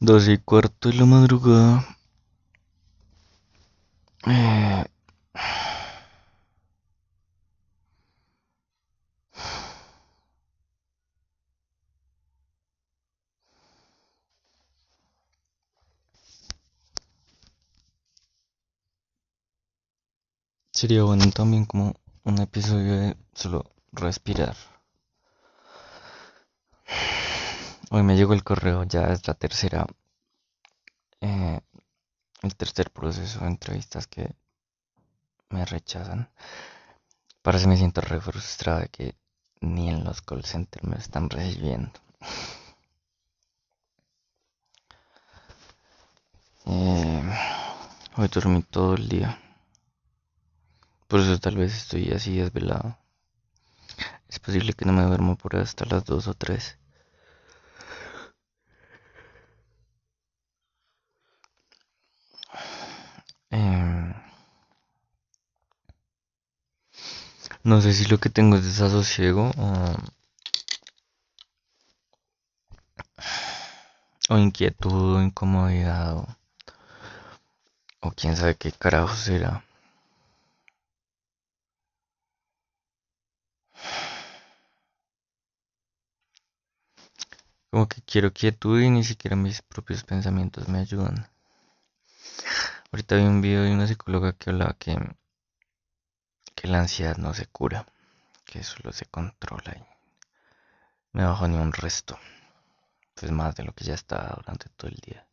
Doce y cuarto de la madrugada. Eh, Sería bueno también como un episodio de solo respirar. Hoy me llegó el correo, ya es la tercera, eh, el tercer proceso de entrevistas que me rechazan. parece eso me siento re frustrada de que ni en los call centers me están recibiendo. Eh, hoy dormí todo el día. Por eso tal vez estoy así desvelado. Es posible que no me duermo por hasta las 2 o 3. No sé si lo que tengo es desasosiego o, o inquietud o incomodidad o, o quién sabe qué carajo será. Como que quiero quietud y ni siquiera mis propios pensamientos me ayudan. Ahorita vi un video de una psicóloga que hablaba que, que la ansiedad no se cura, que solo se controla y me bajo ni un resto. Pues más de lo que ya estaba durante todo el día.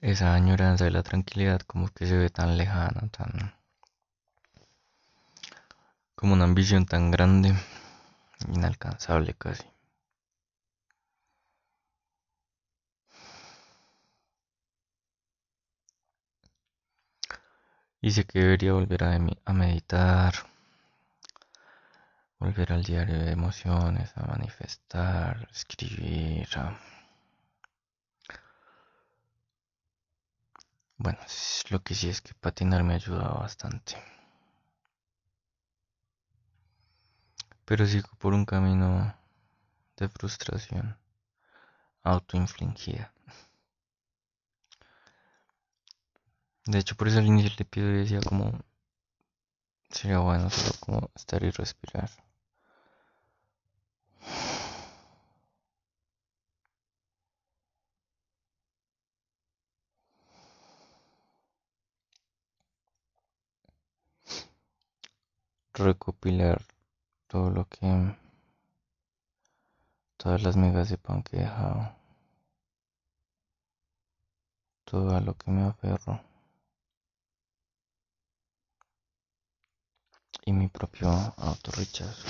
esa añoranza de la tranquilidad como que se ve tan lejana, tan como una ambición tan grande, inalcanzable casi. Sé que debería volver a, meditar, volver al diario de emociones, a manifestar, escribir. Bueno, lo que sí es que patinar me ha ayudado bastante. pero sigo por un camino de frustración autoinfligida. De hecho, por eso al inicio le pido y decía como sería bueno solo como estar y respirar. Recopilar todo lo que todas las megas de pan que he dejado todo a lo que me aferro y mi propio autorrechazo